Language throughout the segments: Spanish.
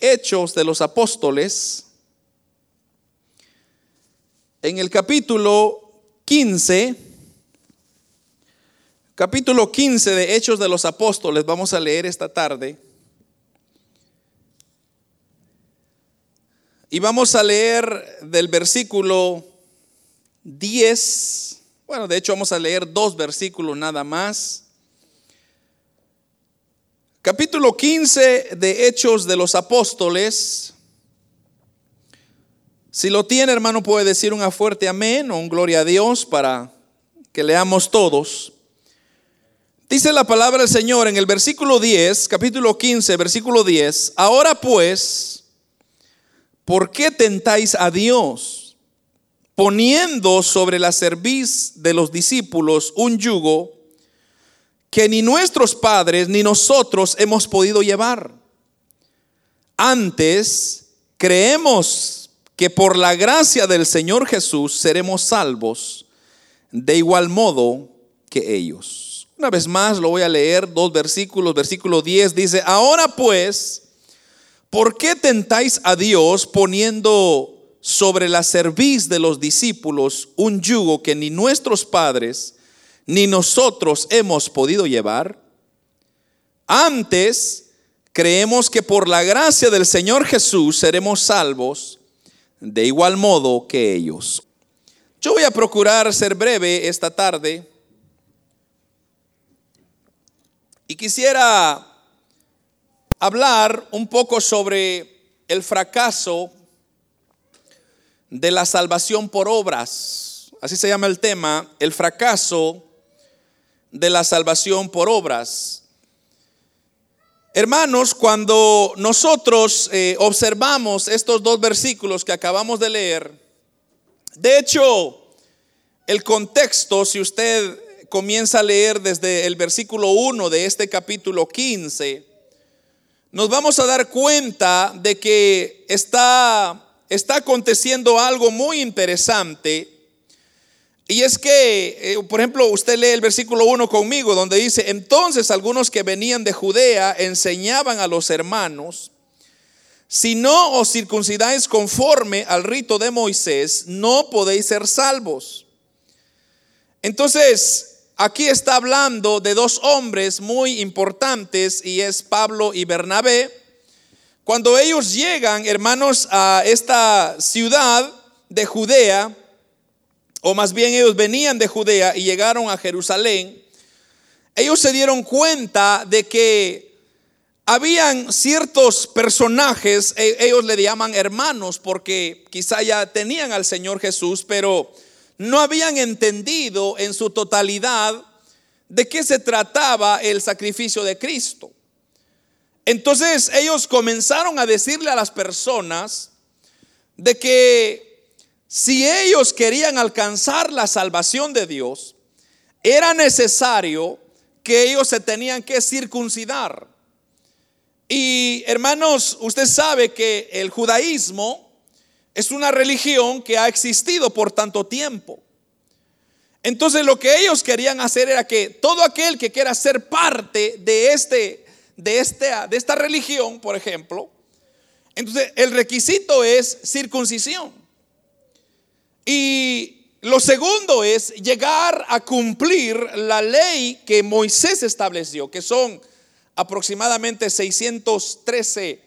Hechos de los Apóstoles, en el capítulo 15, capítulo 15 de Hechos de los Apóstoles, vamos a leer esta tarde. Y vamos a leer del versículo 10, bueno, de hecho vamos a leer dos versículos nada más capítulo 15 de Hechos de los Apóstoles. Si lo tiene, hermano, puede decir un fuerte amén o un gloria a Dios para que leamos todos. Dice la palabra del Señor en el versículo 10, capítulo 15, versículo 10. Ahora pues, ¿por qué tentáis a Dios poniendo sobre la cerviz de los discípulos un yugo que ni nuestros padres ni nosotros hemos podido llevar. Antes, creemos que por la gracia del Señor Jesús seremos salvos de igual modo que ellos. Una vez más lo voy a leer, dos versículos. Versículo 10 dice, ahora pues, ¿por qué tentáis a Dios poniendo sobre la cerviz de los discípulos un yugo que ni nuestros padres ni nosotros hemos podido llevar. Antes, creemos que por la gracia del Señor Jesús seremos salvos de igual modo que ellos. Yo voy a procurar ser breve esta tarde y quisiera hablar un poco sobre el fracaso de la salvación por obras. Así se llama el tema, el fracaso de la salvación por obras. Hermanos, cuando nosotros eh, observamos estos dos versículos que acabamos de leer, de hecho, el contexto, si usted comienza a leer desde el versículo 1 de este capítulo 15, nos vamos a dar cuenta de que está, está aconteciendo algo muy interesante y es que, eh, por ejemplo, usted lee el versículo 1 conmigo, donde dice, entonces algunos que venían de Judea enseñaban a los hermanos, si no os circuncidáis conforme al rito de Moisés, no podéis ser salvos. Entonces, aquí está hablando de dos hombres muy importantes y es Pablo y Bernabé. Cuando ellos llegan, hermanos, a esta ciudad de Judea, o más bien ellos venían de Judea y llegaron a Jerusalén, ellos se dieron cuenta de que habían ciertos personajes, e, ellos le llaman hermanos porque quizá ya tenían al Señor Jesús, pero no habían entendido en su totalidad de qué se trataba el sacrificio de Cristo. Entonces ellos comenzaron a decirle a las personas de que si ellos querían alcanzar la salvación de Dios, era necesario que ellos se tenían que circuncidar. Y hermanos, usted sabe que el judaísmo es una religión que ha existido por tanto tiempo. Entonces lo que ellos querían hacer era que todo aquel que quiera ser parte de, este, de, este, de esta religión, por ejemplo, entonces el requisito es circuncisión. Y lo segundo es llegar a cumplir la ley que Moisés estableció, que son aproximadamente 613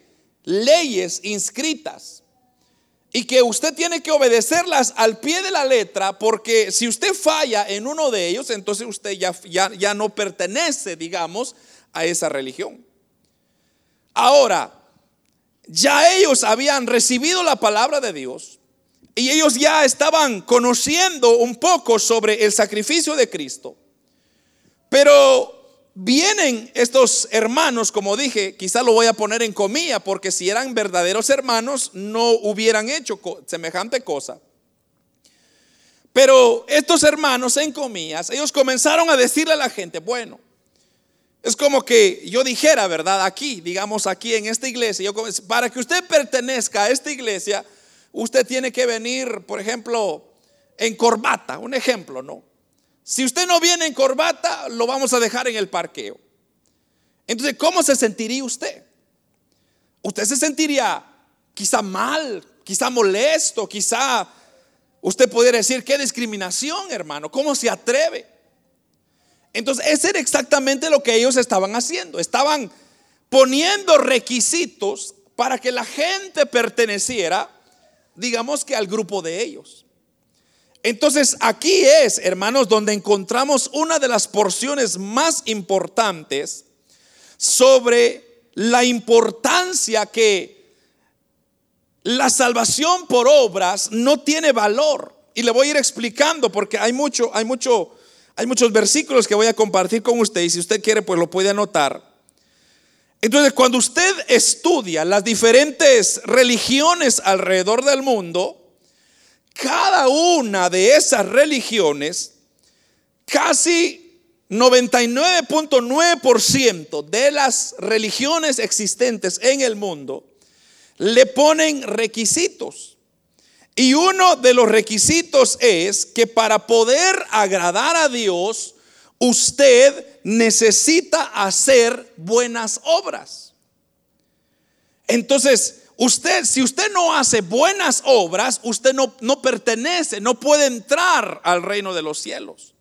leyes inscritas. Y que usted tiene que obedecerlas al pie de la letra, porque si usted falla en uno de ellos, entonces usted ya, ya, ya no pertenece, digamos, a esa religión. Ahora, ya ellos habían recibido la palabra de Dios, y ellos ya estaban conociendo un poco sobre el sacrificio de Cristo. Pero vienen estos hermanos, como dije, quizá lo voy a poner en comilla, porque si eran verdaderos hermanos no hubieran hecho semejante cosa. Pero estos hermanos en comillas, ellos comenzaron a decirle a la gente, bueno, es como que yo dijera, ¿verdad? Aquí, digamos aquí en esta iglesia, yo, para que usted pertenezca a esta iglesia, usted tiene que venir, por ejemplo, en corbata, un ejemplo, ¿no? Si usted no viene en corbata, lo vamos a dejar en el parqueo. Entonces, ¿cómo se sentiría usted? usted se sentiría quizá mal, quizá molesto, quizá usted pudiera decir, qué discriminación, hermano, ¿cómo se atreve? Entonces, ese era exactamente lo que ellos estaban haciendo. Estaban poniendo requisitos para que la gente perteneciera, digamos que al grupo de ellos. Entonces, aquí es, hermanos, donde encontramos una de las porciones más importantes sobre la importancia que la salvación por obras no tiene valor. Y le voy a ir explicando porque hay mucho, hay mucho, hay muchos versículos que voy a compartir con usted y si usted quiere pues lo puede anotar. Entonces, cuando usted estudia las diferentes religiones alrededor del mundo, cada una de esas religiones, casi 99.9% de las religiones existentes en el mundo, le ponen requisitos. Y uno de los requisitos es que para poder agradar a Dios, usted necesita hacer buenas obras. Entonces, usted, si usted no hace buenas obras, usted no, no pertenece, no puede entrar al reino de los cielos.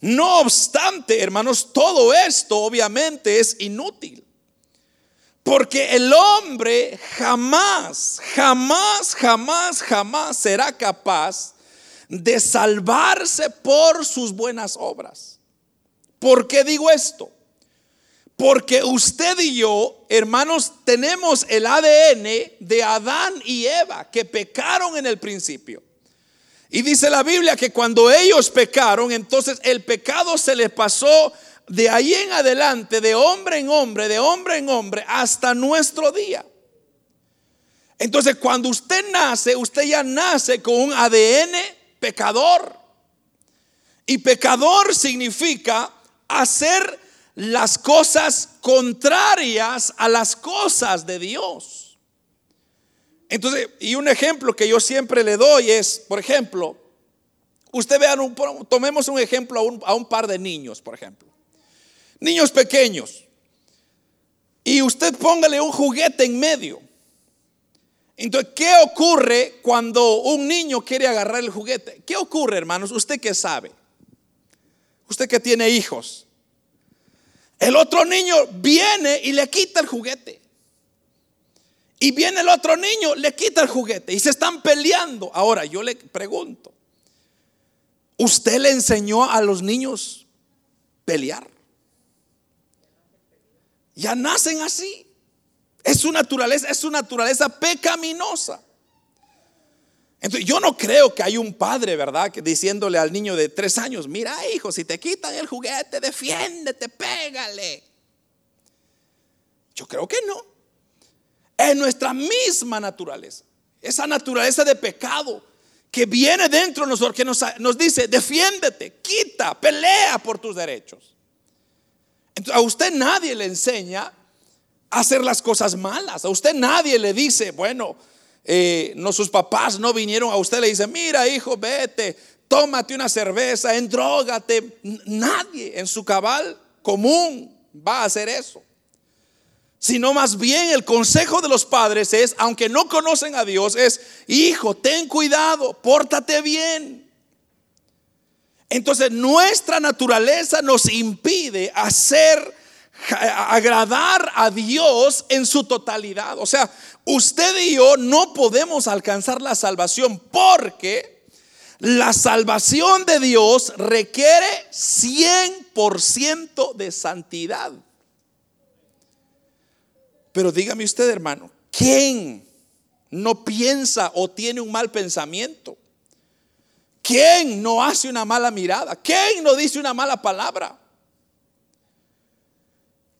No obstante, hermanos, todo esto obviamente es inútil. Porque el hombre jamás, jamás, jamás, jamás será capaz de salvarse por sus buenas obras. ¿Por qué digo esto? Porque usted y yo, hermanos, tenemos el ADN de Adán y Eva que pecaron en el principio. Y dice la Biblia que cuando ellos pecaron, entonces el pecado se les pasó de ahí en adelante, de hombre en hombre, de hombre en hombre, hasta nuestro día. Entonces, cuando usted nace, usted ya nace con un ADN pecador. Y pecador significa hacer las cosas contrarias a las cosas de Dios. Entonces, y un ejemplo que yo siempre le doy es, por ejemplo, usted vean, tomemos un ejemplo a un, a un par de niños, por ejemplo. Niños pequeños. Y usted póngale un juguete en medio. Entonces, ¿qué ocurre cuando un niño quiere agarrar el juguete? ¿Qué ocurre, hermanos? Usted que sabe. Usted que tiene hijos. El otro niño viene y le quita el juguete. Y viene el otro niño, le quita el juguete. Y se están peleando. Ahora, yo le pregunto. ¿Usted le enseñó a los niños pelear? Ya nacen así. Es su naturaleza, es su naturaleza pecaminosa. Entonces, yo no creo que hay un padre, ¿verdad? Que diciéndole al niño de tres años, mira hijo, si te quitan el juguete, defiéndete, pégale. Yo creo que no. Es nuestra misma naturaleza. Esa naturaleza de pecado que viene dentro de nosotros, que nos, nos dice, defiéndete, quita, pelea por tus derechos a usted nadie le enseña a hacer las cosas malas. A usted nadie le dice, bueno, eh, no, sus papás no vinieron a usted, le dice, mira hijo, vete, tómate una cerveza, endrógate. Nadie en su cabal común va a hacer eso. Sino más bien el consejo de los padres es, aunque no conocen a Dios, es, hijo, ten cuidado, pórtate bien. Entonces nuestra naturaleza nos impide hacer agradar a Dios en su totalidad. O sea, usted y yo no podemos alcanzar la salvación porque la salvación de Dios requiere 100% de santidad. Pero dígame usted, hermano, ¿quién no piensa o tiene un mal pensamiento? ¿Quién no hace una mala mirada? ¿Quién no dice una mala palabra?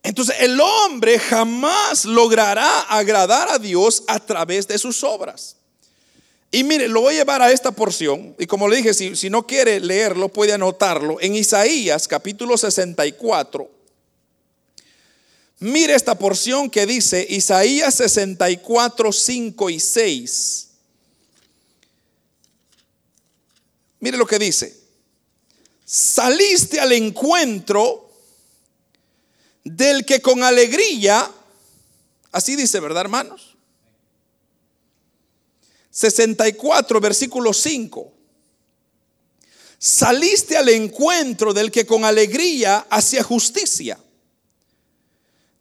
Entonces el hombre jamás logrará agradar a Dios a través de sus obras. Y mire, lo voy a llevar a esta porción. Y como le dije, si, no quiere leerlo, puede anotarlo. En Isaías capítulo 64. Mire esta porción que dice Isaías 64, 5 y 6. Mire lo que dice. Saliste al encuentro del que con alegría, Así dice, ¿verdad, hermanos? 64, versículo 5. Saliste al encuentro del que con alegría hacía justicia,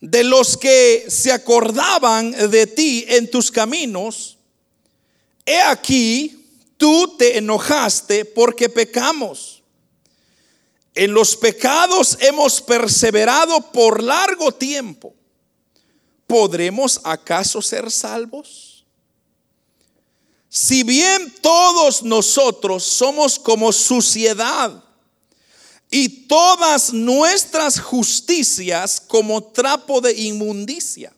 de los que se acordaban de ti en tus caminos. He aquí, tú te enojaste porque pecamos. En los pecados hemos perseverado por largo tiempo. ¿Podremos acaso ser salvos? Si bien todos nosotros somos como suciedad y todas nuestras justicias como trapo de inmundicia,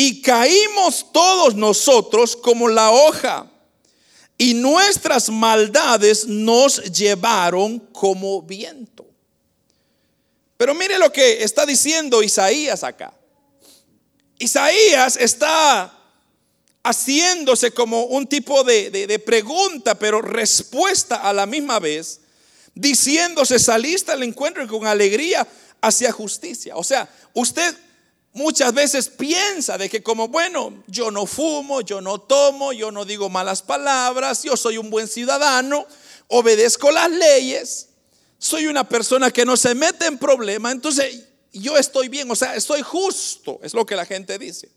y caímos todos nosotros como la hoja, y nuestras maldades nos llevaron como viento. Pero mire lo que está diciendo Isaías acá. Isaías está haciéndose como un tipo de, pregunta, pero respuesta a la misma vez, diciéndose, saliste al encuentro con alegría hacia justicia. O sea, usted muchas veces piensa de que como, bueno, yo no fumo, yo no tomo, yo no digo malas palabras, yo soy un buen ciudadano, obedezco las leyes, soy una persona que no se mete en problemas, entonces yo estoy bien, o sea, estoy justo, es lo que la gente dice.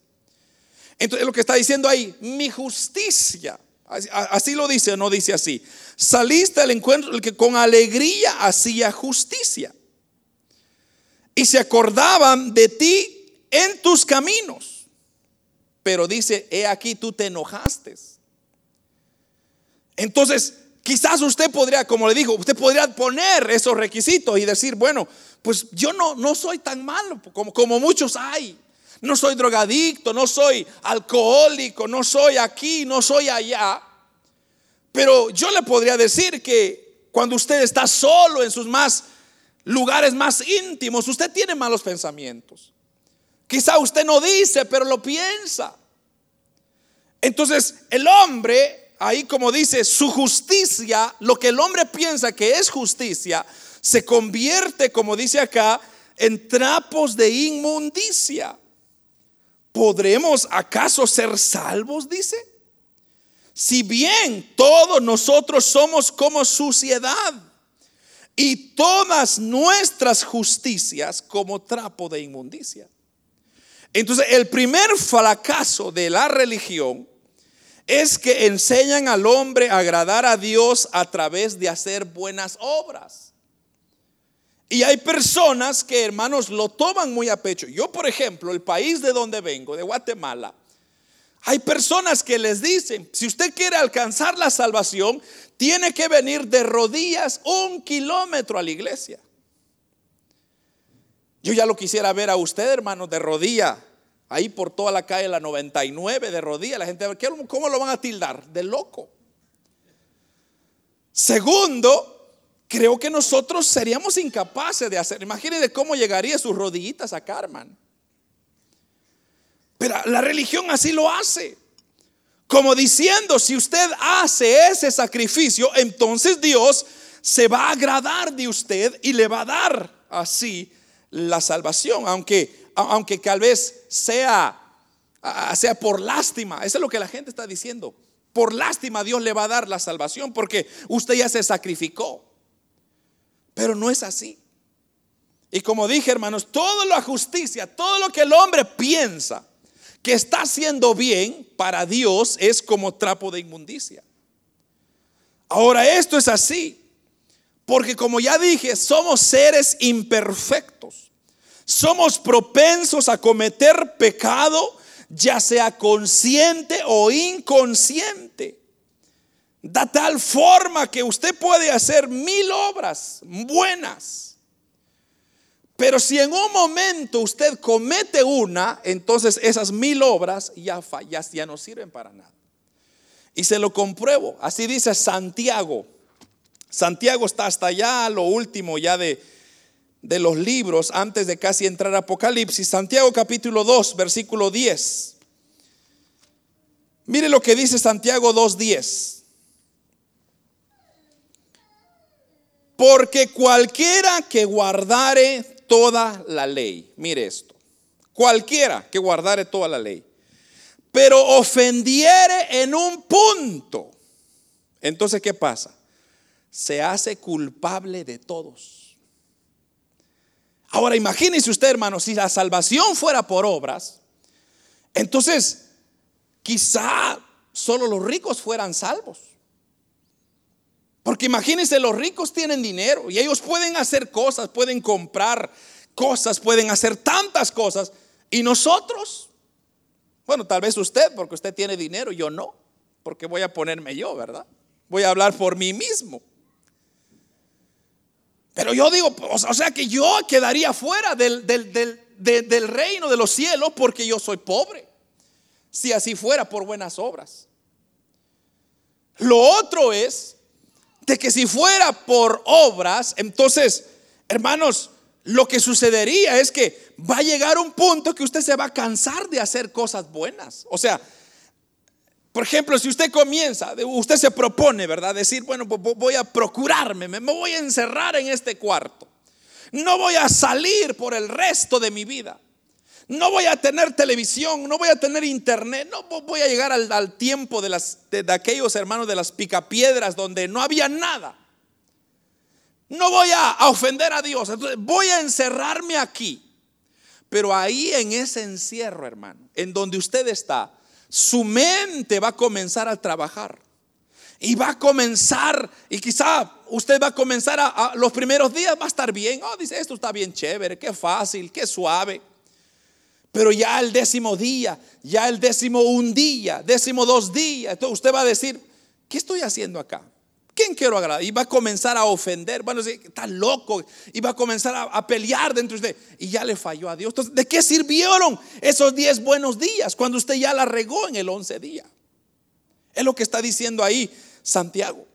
Entonces, lo que está diciendo ahí, mi justicia, así, lo dice no dice así. Saliste al encuentro el que con alegría hacía justicia. Y se acordaban de ti en tus caminos. Pero dice, he aquí tú te enojaste. Entonces, quizás usted podría, como le dijo, usted podría poner esos requisitos y decir, bueno, pues yo no, no soy tan malo como, como muchos hay. No soy drogadicto, no soy alcohólico, no soy aquí, no soy allá. Pero yo le podría decir que cuando usted está solo en sus más lugares más íntimos, usted tiene malos pensamientos. Quizá usted no dice, pero lo piensa. Entonces, el hombre, ahí como dice, su justicia, lo que el hombre piensa que es justicia, se convierte, como dice acá, en trapos de inmundicia. ¿Podremos acaso ser salvos? Dice. Si bien todos nosotros somos como suciedad y todas nuestras justicias como trapo de inmundicia. Entonces, el primer fracaso de la religión es que enseñan al hombre a agradar a Dios a través de hacer buenas obras. Y hay personas que, hermanos, lo toman muy a pecho. Yo, por ejemplo, el país de donde vengo, de Guatemala, hay personas que les dicen, si usted quiere alcanzar la salvación, tiene que venir de rodillas un kilómetro a la iglesia. Yo ya lo quisiera ver a usted, hermano, de rodilla, ahí por toda la calle, la 99, de rodilla. La gente, ¿cómo lo van a tildar? De loco. Segundo, creo que nosotros seríamos incapaces de hacer. Imagínense cómo llegaría sus rodillitas a Carmen. Pero la religión así lo hace. Como diciendo, si usted hace ese sacrificio, entonces Dios se va a agradar de usted y le va a dar así la salvación, aunque, aunque tal vez sea, sea por lástima. Eso es lo que la gente está diciendo. Por lástima Dios le va a dar la salvación porque usted ya se sacrificó. Pero no es así. Y como dije, hermanos, toda la justicia, todo lo que el hombre piensa que está haciendo bien para Dios es como trapo de inmundicia. Ahora, esto es así. Porque como ya dije, somos seres imperfectos. Somos propensos a cometer pecado, ya sea consciente o inconsciente. Da tal forma que usted puede hacer mil obras buenas. Pero si en un momento usted comete una, entonces esas mil obras ya, fallas, ya no sirven para nada. Y se lo compruebo. Así dice Santiago. Santiago está hasta allá, lo último ya de, de los libros, antes de casi entrar a Apocalipsis. Santiago capítulo 2, versículo 10. Mire lo que dice Santiago 2.10. Porque cualquiera que guardare toda la ley, mire esto, cualquiera que guardare toda la ley, pero ofendiere en un punto, entonces ¿qué pasa? Se hace culpable de todos. Ahora imagínese usted, hermano, si la salvación fuera por obras, entonces quizá solo los ricos fueran salvos. Porque imagínense, los ricos tienen dinero y ellos pueden hacer cosas, pueden comprar cosas, pueden hacer tantas cosas. Y nosotros, bueno, tal vez usted, porque usted tiene dinero, yo no, porque voy a ponerme yo, ¿verdad? Voy a hablar por mí mismo. Pero yo digo, o sea que yo quedaría fuera del, del reino de los cielos porque yo soy pobre. Si así fuera por buenas obras. Lo otro es de que si fuera por obras, entonces, hermanos, lo que sucedería es que va a llegar un punto que usted se va a cansar de hacer cosas buenas. O sea, por ejemplo, si usted comienza, usted se propone, ¿verdad? Decir, bueno, voy a procurarme, me voy a encerrar en este cuarto. No voy a salir por el resto de mi vida. No voy a tener televisión, no voy a tener internet, no voy a llegar al, tiempo de, aquellos hermanos de las picapiedras donde no había nada. No voy a, ofender a Dios, entonces voy a encerrarme aquí. Pero ahí en ese encierro, hermano, en donde usted está, su mente va a comenzar a trabajar. Y va a comenzar, y quizá usted va a comenzar a, los primeros días, va a estar bien. Oh, dice, esto está bien chévere, qué fácil, qué suave. Pero ya el décimo día, ya el décimo un día, décimo dos días, entonces usted va a decir, ¿qué estoy haciendo acá? ¿Quién quiero agradar? Y va a comenzar a ofender, bueno, está loco, y va a comenzar a, pelear dentro de usted. Y ya le falló a Dios. Entonces, ¿de qué sirvieron esos diez buenos días cuando usted ya la regó en el once día? Es lo que está diciendo ahí Santiago.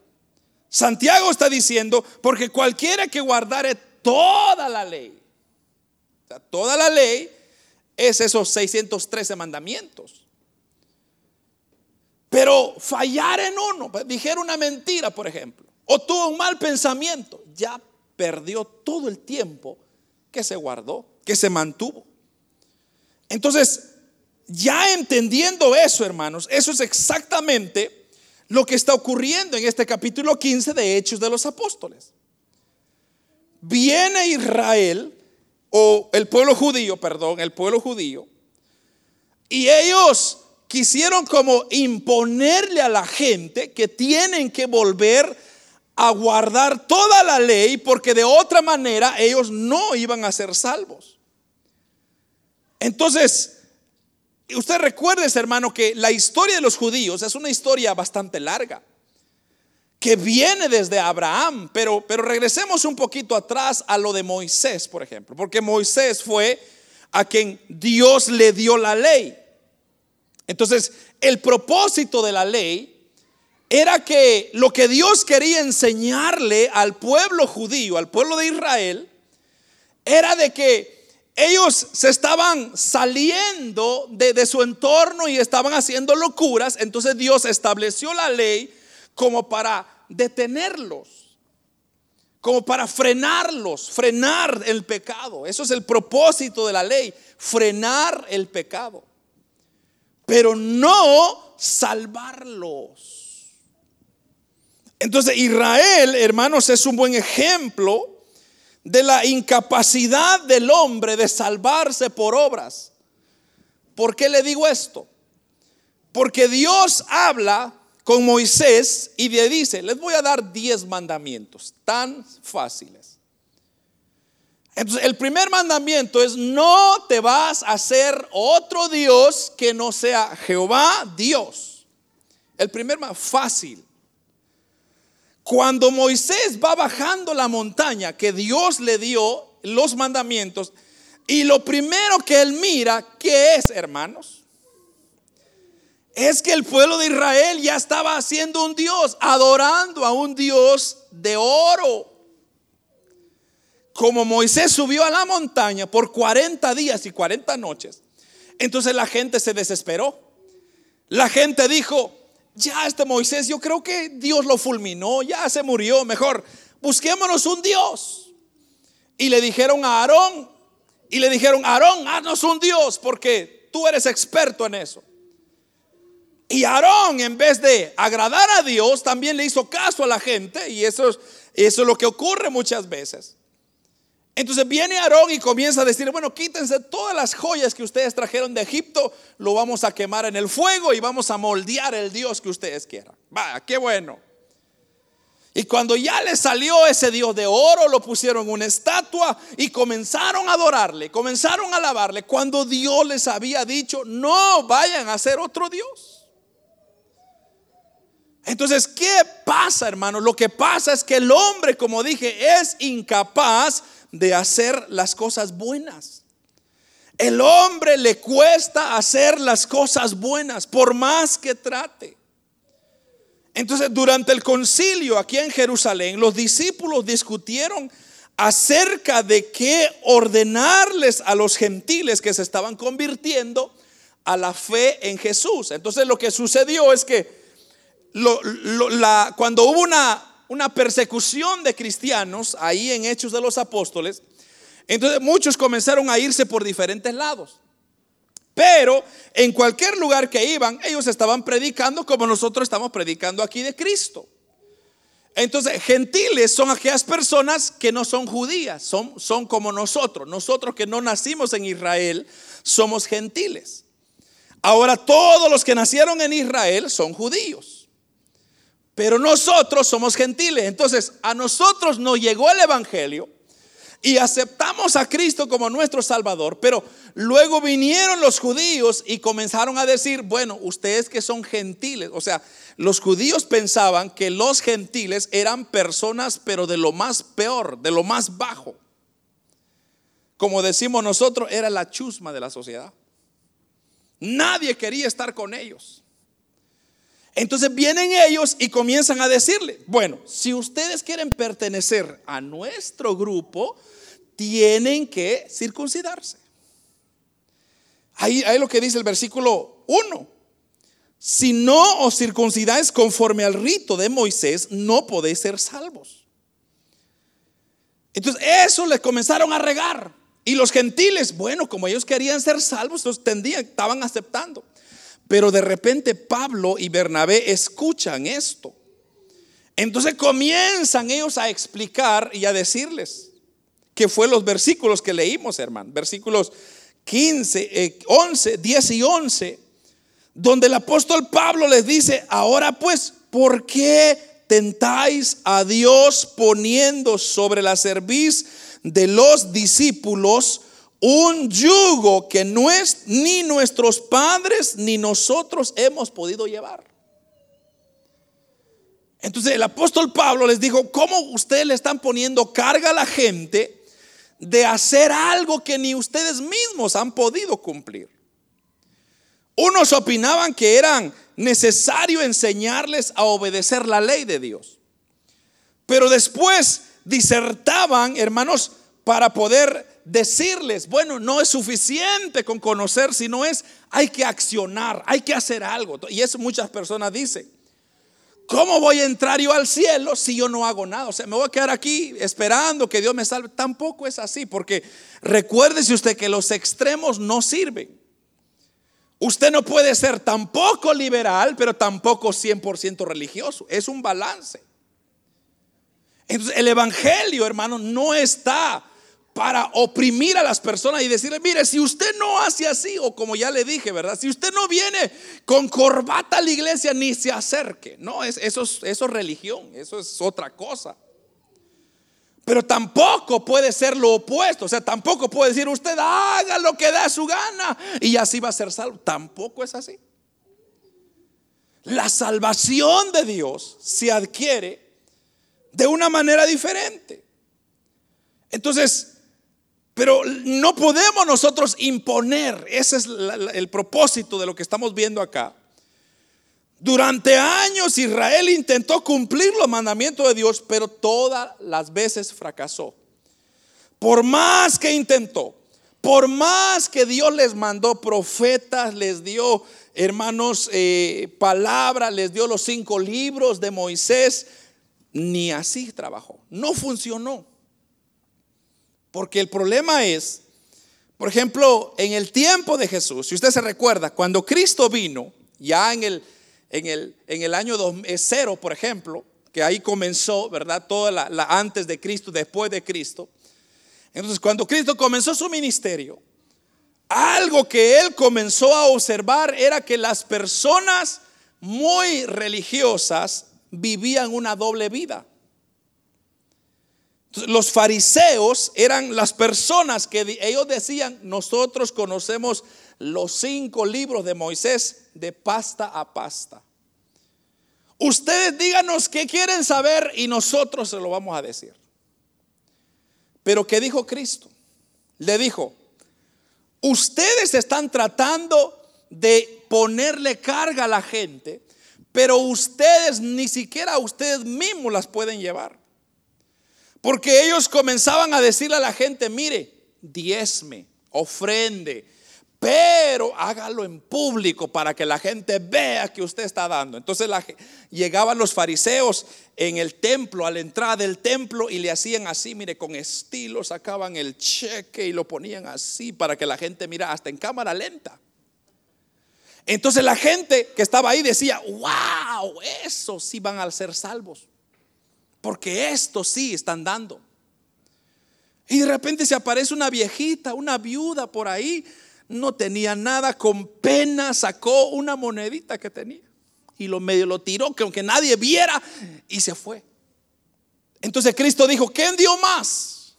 Santiago está diciendo, porque cualquiera que guardare toda la ley, toda la ley, es esos 613 mandamientos. Pero fallar en uno, pues, dijera una mentira, por ejemplo, o tuvo un mal pensamiento, ya perdió todo el tiempo que se guardó, que se mantuvo. Entonces, ya entendiendo eso, hermanos, eso es exactamente lo que está ocurriendo en este capítulo 15 de Hechos de los Apóstoles. Viene Israel o el pueblo judío, perdón, el pueblo judío, y ellos quisieron como imponerle a la gente que tienen que volver a guardar toda la ley porque de otra manera ellos no iban a ser salvos. Entonces, usted recuerde, hermano, que la historia de los judíos es una historia bastante larga que viene desde Abraham, pero, pero regresemos un poquito atrás a lo de Moisés, por ejemplo, porque Moisés fue a quien Dios le dio la ley. Entonces, el propósito de la ley era que lo que Dios quería enseñarle al pueblo judío, al pueblo de Israel, era de que ellos se estaban saliendo de, su entorno y estaban haciendo locuras, entonces Dios estableció la ley como para detenerlos, como para frenarlos, frenar el pecado. Eso es el propósito de la ley, frenar el pecado, pero no salvarlos. Entonces Israel, hermanos, es un buen ejemplo de la incapacidad del hombre de salvarse por obras. ¿Por qué le digo esto? Porque Dios habla con Moisés y le dice, les voy a dar diez mandamientos tan fáciles. Entonces, el primer mandamiento es, no te vas a hacer otro Dios que no sea Jehová Dios. El primer fácil. Cuando Moisés va bajando la montaña que Dios le dio los mandamientos, y lo primero que él mira, ¿qué es, hermanos? es que el pueblo de Israel ya estaba haciendo un Dios, adorando a un Dios de oro. Como Moisés subió a la montaña por 40 días y 40 noches, entonces la gente se desesperó. La gente dijo, ya este Moisés, yo creo que Dios lo fulminó, ya se murió, mejor busquémonos un Dios. Y le dijeron a Aarón Y le dijeron, Aarón, haznos un Dios porque tú eres experto en eso. Y Aarón, en vez de agradar a Dios, también le hizo caso a la gente. Y eso es, eso es lo que ocurre muchas veces. Entonces viene Aarón y comienza a decir, bueno, quítense todas las joyas que ustedes trajeron de Egipto, lo vamos a quemar en el fuego y vamos a moldear el Dios que ustedes quieran. Vaya, qué bueno. Y cuando ya le salió ese Dios de oro, lo pusieron en una estatua y comenzaron a adorarle, comenzaron a alabarle, cuando Dios les había dicho, no vayan a hacer otro Dios. Entonces, ¿qué pasa, hermano? Lo que pasa es que el hombre, como dije, es incapaz de hacer las cosas buenas. El hombre le cuesta hacer las cosas buenas, por más que trate. Entonces, durante el concilio aquí en Jerusalén, los discípulos discutieron acerca de qué ordenarles a los gentiles que se estaban convirtiendo a la fe en Jesús. Entonces, lo que sucedió es que cuando hubo una, persecución de cristianos ahí en Hechos de los Apóstoles, entonces muchos comenzaron a irse por diferentes lados. Pero en cualquier lugar que iban, ellos estaban predicando como nosotros estamos predicando aquí de Cristo. Entonces, gentiles son aquellas personas que no son judías, son como nosotros. Nosotros que no nacimos en Israel, somos gentiles. Ahora todos los que nacieron en Israel son judíos. Pero nosotros somos gentiles. Entonces, a nosotros nos llegó el Evangelio y aceptamos a Cristo como nuestro Salvador, pero luego vinieron los judíos y comenzaron a decir, bueno, ustedes que son gentiles, o sea, los judíos pensaban que los gentiles eran personas, pero de lo más peor, de lo más bajo. Como decimos nosotros, era la chusma de la sociedad. Nadie quería estar con ellos. Entonces vienen ellos y comienzan a decirle, bueno, si ustedes quieren pertenecer a nuestro grupo, tienen que circuncidarse. Ahí, ahí lo que dice el versículo 1. Si no os circuncidáis conforme al rito de Moisés, no podéis ser salvos. Entonces eso les comenzaron a regar. Y los gentiles, bueno, como ellos querían ser salvos, entonces tendían, estaban aceptando. Pero de repente Pablo y Bernabé escuchan esto. Entonces comienzan ellos a explicar y a decirles, que fue los versículos que leímos, hermano, versículos 15, 11, 10 y 11, donde el apóstol Pablo les dice, ahora pues, ¿por qué tentáis a Dios poniendo sobre la cerviz de los discípulos un yugo que no es ni nuestros padres ni nosotros hemos podido llevar. Entonces el apóstol Pablo les dijo, ¿cómo ustedes le están poniendo carga a la gente de hacer algo que ni ustedes mismos han podido cumplir? Unos opinaban que eran necesario enseñarles a obedecer la ley de Dios. Pero después disertaban, hermanos, para poder decirles, bueno, no es suficiente con conocer, sino es, hay que accionar, hay que hacer algo. Y eso muchas personas dicen. ¿Cómo voy a entrar yo al cielo si yo no hago nada? O sea, me voy a quedar aquí esperando que Dios me salve. Tampoco es así, porque recuérdese usted que los extremos no sirven. Usted no puede ser tampoco liberal, pero tampoco 100% religioso. Es un balance. Entonces, el Evangelio, hermano, no está para oprimir a las personas y decirle, mire, si usted no hace así, o como ya le dije, ¿verdad? Si usted no viene con corbata a la iglesia, ni se acerque. No, es, eso, es, eso es religión, eso es otra cosa. Pero tampoco puede ser lo opuesto. O sea, tampoco puede decir usted haga lo que da su gana y así va a ser salvo. Tampoco es así. La salvación de Dios se adquiere de una manera diferente. Entonces, pero no podemos nosotros imponer, ese es el propósito de lo que estamos viendo acá. Durante años Israel intentó cumplir los mandamientos de Dios, pero todas las veces fracasó. Por más que intentó, por más que Dios les mandó profetas, les dio, hermanos, eh, palabras, les dio los cinco libros de Moisés, ni así trabajó. No funcionó. Porque el problema es Por ejemplo, en el tiempo de Jesús, si usted se recuerda, cuando Cristo vino, ya en el, en el, en el año eh, cero, por ejemplo, que ahí comenzó, ¿verdad? Toda la, la antes de Cristo, después de Cristo. Entonces, cuando Cristo comenzó su ministerio, algo que él comenzó a observar era que las personas muy religiosas vivían una doble vida. Los fariseos eran las personas que ellos decían, nosotros conocemos los cinco libros de Moisés de pasta a pasta. Ustedes díganos qué quieren saber y nosotros se lo vamos a decir. Pero ¿qué dijo Cristo? Le dijo, ustedes están tratando de ponerle carga a la gente, pero ustedes ni siquiera ustedes mismos las pueden llevar. Porque ellos comenzaban a decirle a la gente, mire, diezme, ofrende, pero hágalo en público para que la gente vea que usted está dando. Entonces llegaban los fariseos en el templo, a la entrada del templo, y le hacían así, mire, con estilo, sacaban el cheque y lo ponían así para que la gente mira hasta en cámara lenta. Entonces la gente que estaba ahí decía, wow, eso sí van a ser salvos. Porque esto sí están dando. Y de repente se aparece una viejita, una viuda por ahí, no tenía nada, con pena sacó una monedita que tenía y lo medio lo tiró, que aunque nadie viera, y se fue. Entonces Cristo dijo, ¿quién dio más?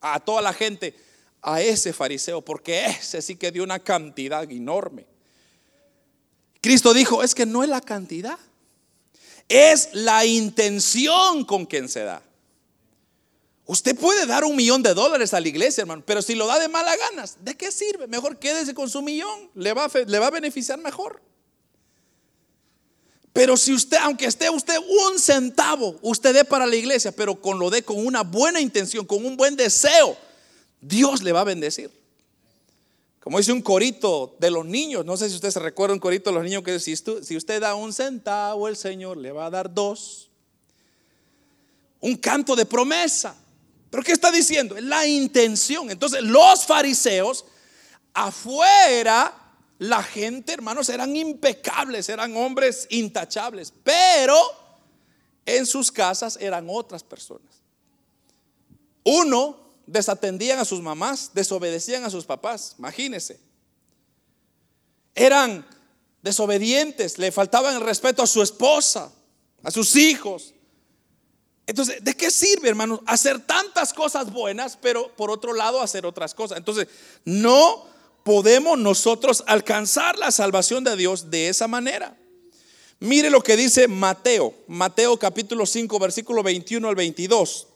A toda la gente, a ese fariseo, porque ese sí que dio una cantidad enorme. Cristo dijo, es que no es la cantidad, es la intención con quien se da. Usted puede dar un millón de dólares a la iglesia, hermano, pero si lo da de malas ganas, ¿de qué sirve? Mejor quédese con su millón, le va, le va a beneficiar mejor. Pero si usted, aunque esté usted un centavo, usted dé para la iglesia, pero con lo dé con una buena intención, con un buen deseo, Dios le va a bendecir. Como dice un corito de los niños, no sé si usted se recuerda un corito de los niños que dice, si usted da un centavo, el Señor le va a dar dos. Un canto de promesa. Pero ¿qué está diciendo? La intención. Entonces los fariseos afuera, la gente, hermanos, eran impecables, eran hombres intachables, pero en sus casas eran otras personas. Uno desatendían a sus mamás, desobedecían a sus papás, imagínense. Eran desobedientes, le faltaban el respeto a su esposa, a sus hijos. Entonces, ¿de qué sirve, hermanos, hacer tantas cosas buenas, pero por otro lado hacer otras cosas? Entonces, no podemos nosotros alcanzar la salvación de Dios de esa manera. Mire lo que dice Mateo, Mateo capítulo 5, versículo 21 al 22.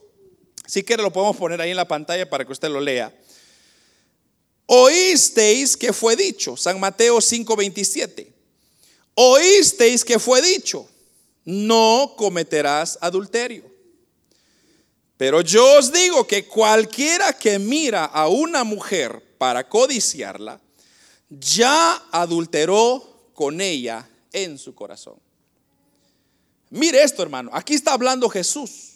Si quiere lo podemos poner ahí en la pantalla para que usted lo lea. Oísteis que fue dicho, San Mateo 5:27. Oísteis que fue dicho, no cometerás adulterio. Pero yo os digo que cualquiera que mira a una mujer para codiciarla, ya adulteró con ella en su corazón. Mire esto, hermano. Aquí está hablando Jesús.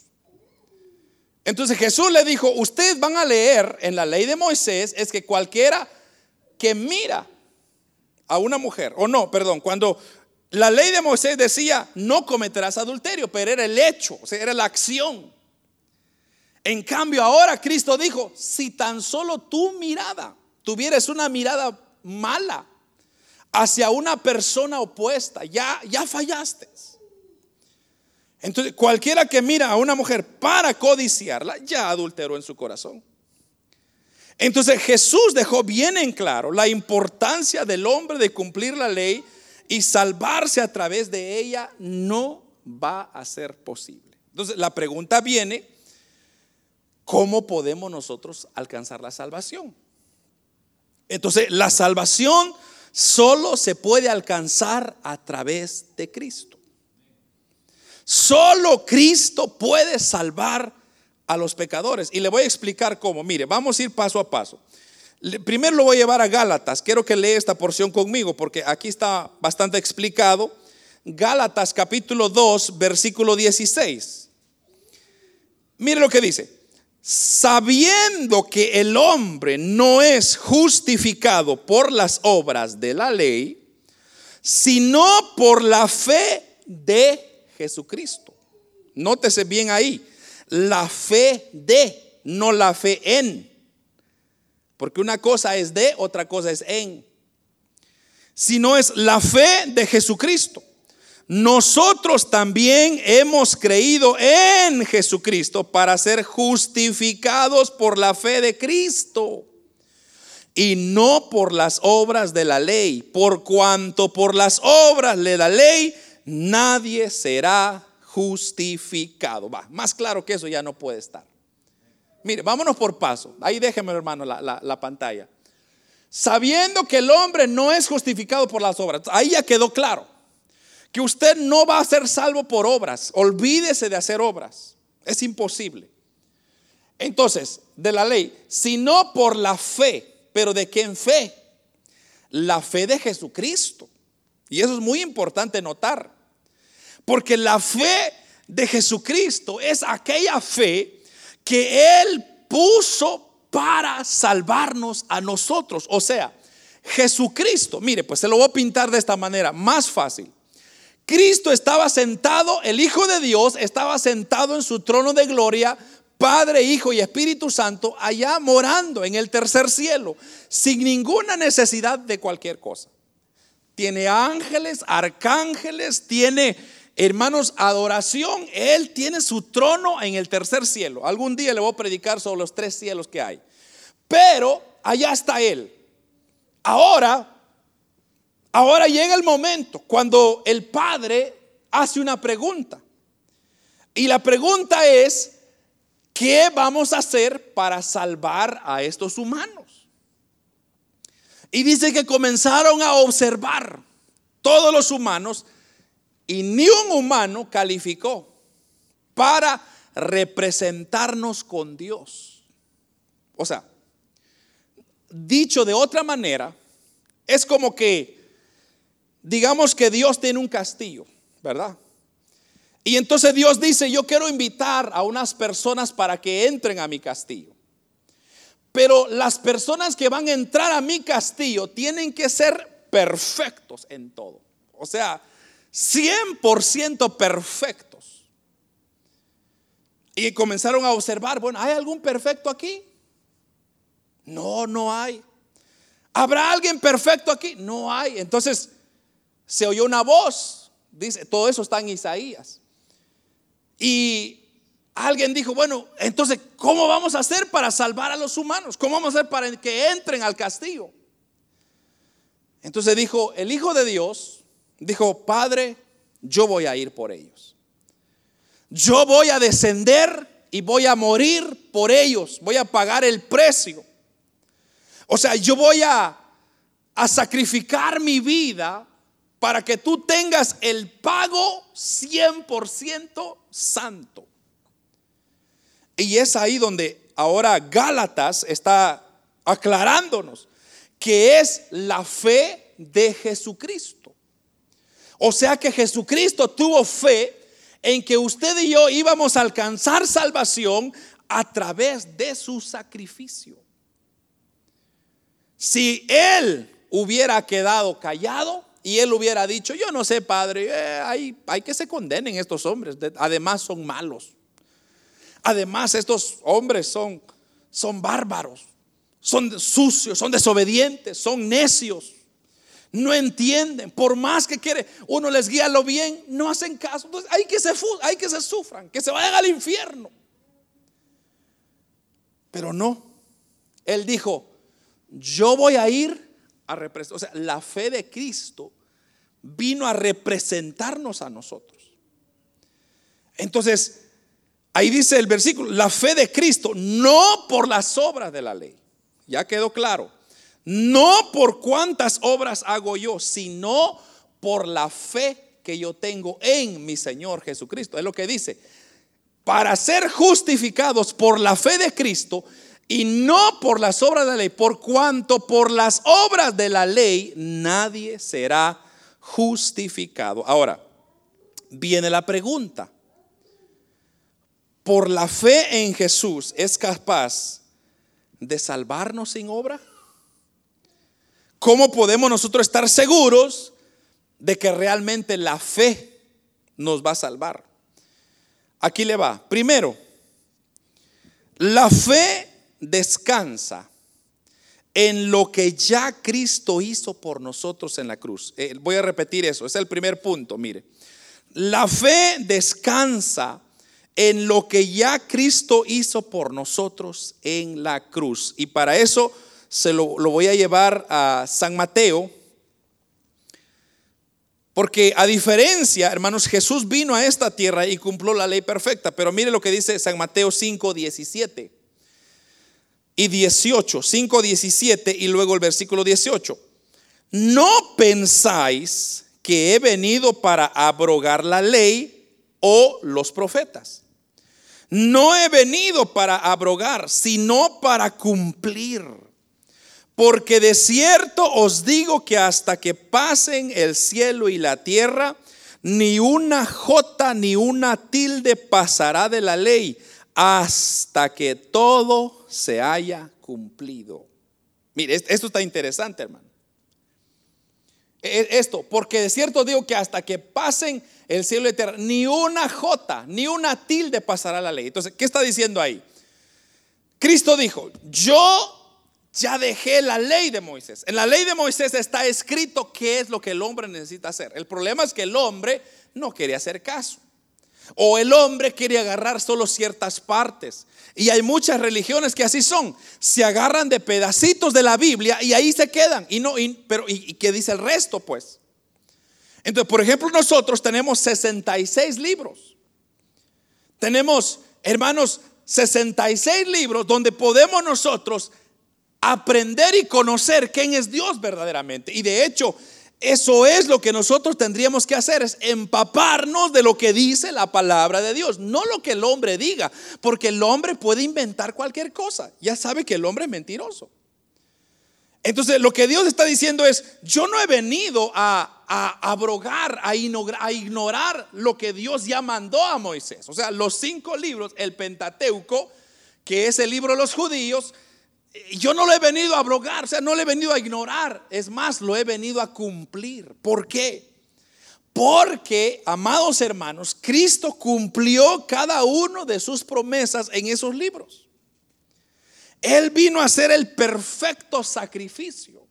Entonces Jesús le dijo, ustedes van a leer en la ley de Moisés, es que cualquiera que mira a una mujer, o no, perdón, cuando la ley de Moisés decía, no cometerás adulterio, pero era el hecho, o sea, era la acción. En cambio ahora Cristo dijo, si tan solo tu mirada tuvieras una mirada mala hacia una persona opuesta, ya, ya fallaste. Entonces, cualquiera que mira a una mujer para codiciarla, ya adulteró en su corazón. Entonces Jesús dejó bien en claro la importancia del hombre de cumplir la ley y salvarse a través de ella no va a ser posible. Entonces la pregunta viene, ¿cómo podemos nosotros alcanzar la salvación? Entonces la salvación solo se puede alcanzar a través de Cristo. Solo Cristo puede salvar a los pecadores. Y le voy a explicar cómo. Mire, vamos a ir paso a paso. Primero lo voy a llevar a Gálatas. Quiero que lea esta porción conmigo porque aquí está bastante explicado. Gálatas capítulo 2, versículo 16. Mire lo que dice. sabiendo que el hombre no es justificado por las obras de la ley, sino por la fe de Jesucristo. Nótese bien ahí, la fe de, no la fe en. Porque una cosa es de, otra cosa es en. Sino es la fe de Jesucristo nosotros también hemos creído en Jesucristo para ser justificados por la fe de Cristo y no por las obras de la ley, por cuanto por las obras de la ley nadie será justificado. Va, más claro que eso ya no puede estar. Mire, vámonos por paso. Ahí déjeme, hermano, la, la pantalla. Sabiendo que el hombre no es justificado por las obras. Ahí ya quedó claro que usted no va a ser salvo por obras. Olvídese de hacer obras. Es imposible. Entonces, de la ley, sino por la fe. ¿Pero de quién fe? La fe de Jesucristo. Y eso es muy importante notar. Porque la fe de Jesucristo es aquella fe que Él puso para salvarnos a nosotros. O sea, Jesucristo, mire, pues se lo voy a pintar de esta manera, más fácil. Cristo estaba sentado, el Hijo de Dios estaba sentado en su trono de gloria, Padre, Hijo y Espíritu Santo, allá morando en el tercer cielo, sin ninguna necesidad de cualquier cosa. Tiene ángeles, arcángeles, tiene hermanos, adoración. Él tiene su trono en el tercer cielo. Algún día le voy a predicar sobre los tres cielos que hay. Pero allá está Él. Ahora Ahora llega el momento cuando el Padre hace una pregunta. Y la pregunta es, ¿qué vamos a hacer para salvar a estos humanos? Y dice que comenzaron a observar todos los humanos y ni un humano calificó para representarnos con Dios. O sea, dicho de otra manera, es como que digamos que Dios tiene un castillo, ¿verdad? Y entonces Dios dice, yo quiero invitar a unas personas para que entren a mi castillo. Pero las personas que van a entrar a mi castillo tienen que ser perfectos en todo. O sea, 100% perfectos. Y comenzaron a observar, bueno, ¿hay algún perfecto aquí? No, no hay. ¿Habrá alguien perfecto aquí? No hay. Entonces, se oyó una voz, dice, todo eso está en Isaías. Y alguien dijo, bueno, entonces, ¿cómo vamos a hacer para salvar a los humanos? ¿Cómo vamos a hacer para que entren al castillo? Entonces dijo, el Hijo de Dios dijo, Padre, yo voy a ir por ellos. Yo voy a descender y voy a morir por ellos. Voy a pagar el precio. O sea, yo voy a, a sacrificar mi vida para que tú tengas el pago 100% santo. Y es ahí donde ahora Gálatas está aclarándonos que es la fe de Jesucristo. O sea que Jesucristo tuvo fe en que usted y yo íbamos a alcanzar salvación a través de su sacrificio. Si Él hubiera quedado callado, y él hubiera dicho, yo no sé, padre, eh, hay, hay que se condenen estos hombres, además son malos. Además estos hombres son, son bárbaros, son sucios, son desobedientes, son necios. No entienden, por más que quiere, uno les guía lo bien, no hacen caso. Entonces hay que se, hay que se sufran, que se vayan al infierno. Pero no, él dijo, yo voy a ir o sea, la fe de Cristo vino a representarnos a nosotros. Entonces, ahí dice el versículo, la fe de Cristo, no por las obras de la ley. Ya quedó claro. No por cuántas obras hago yo, sino por la fe que yo tengo en mi Señor Jesucristo. Es lo que dice. Para ser justificados por la fe de Cristo, y no por las obras de la ley, por cuanto por las obras de la ley nadie será justificado. Ahora, viene la pregunta. por la fe en Jesús es capaz de salvarnos sin obra? ¿Cómo podemos nosotros estar seguros de que realmente la fe nos va a salvar? Aquí le va. Primero, la fe descansa en lo que ya Cristo hizo por nosotros en la cruz. Eh, voy a repetir eso, es el primer punto, mire. La fe descansa en lo que ya Cristo hizo por nosotros en la cruz. Y para eso se lo, lo voy a llevar a San Mateo, porque a diferencia, hermanos, Jesús vino a esta tierra y cumplió la ley perfecta. Pero mire lo que dice San Mateo 5, 17 y 18. 5, 17 y luego el versículo 18. No pensáis que he venido para abrogar la ley o los profetas. No he venido para abrogar, sino para cumplir. Porque de cierto os digo que hasta que pasen el cielo y la tierra, ni una jota ni una tilde pasará de la ley hasta que todo se haya cumplido. Mire, esto está interesante, hermano. E, esto, porque de cierto digo que hasta que pasen el cielo y la tierra, ni una jota, ni una tilde pasará la ley. Entonces, ¿qué está diciendo ahí? Cristo dijo, yo ya dejé la ley de Moisés. En la ley de Moisés está escrito qué es lo que el hombre necesita hacer. El problema es que el hombre no quería hacer caso. O el hombre quiere agarrar solo ciertas partes. Y hay muchas religiones que así son. Se agarran de pedacitos de la Biblia y ahí se quedan. Y no, pero ¿y, qué dice el resto, pues? Entonces, por ejemplo, nosotros tenemos 66 libros. Tenemos, hermanos, 66 libros donde podemos nosotros aprender y conocer quién es Dios verdaderamente. Y de hecho, eso es lo que nosotros tendríamos que hacer, es empaparnos de lo que dice la palabra de Dios, no lo que el hombre diga, porque el hombre puede inventar cualquier cosa. Ya sabe que el hombre es mentiroso. Entonces, lo que Dios está diciendo es, yo no he venido a, a abrogar, a ignorar, a ignorar lo que Dios ya mandó a Moisés. O sea, los cinco libros, el Pentateuco, que es el libro de los judíos, yo no lo he venido a abrogar, o sea, no lo he venido a ignorar. Es más, lo he venido a cumplir. ¿Por qué? Porque, amados hermanos, Cristo cumplió cada uno de sus promesas en esos libros. Él vino a ser el perfecto sacrificio.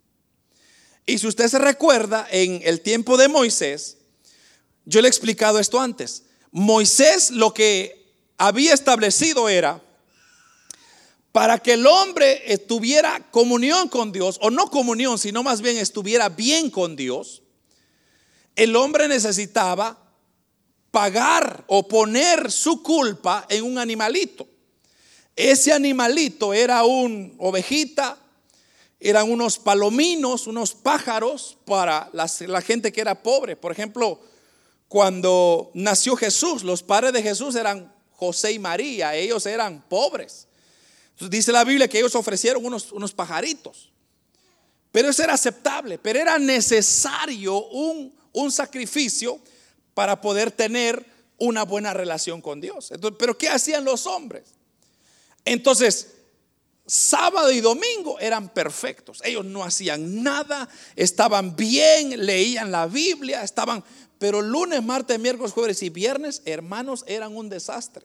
Y si usted se recuerda, en el tiempo de Moisés, yo le he explicado esto antes. Moisés lo que había establecido era para que el hombre tuviera comunión con Dios, o no comunión, sino más bien estuviera bien con Dios, el hombre necesitaba pagar o poner su culpa en un animalito. Ese animalito era un ovejita, eran unos palominos, unos pájaros para la gente que era pobre. Por ejemplo, cuando nació Jesús, los padres de Jesús eran José y María, ellos eran pobres. Dice la Biblia que ellos ofrecieron unos, unos pajaritos. Pero eso era aceptable, pero era necesario un, un sacrificio para poder tener una buena relación con Dios. pero ¿qué hacían los hombres? Entonces, sábado y domingo eran perfectos. Ellos no hacían nada, estaban bien, leían la Biblia, estaban... Pero lunes, martes, miércoles, jueves y viernes, hermanos, eran un desastre.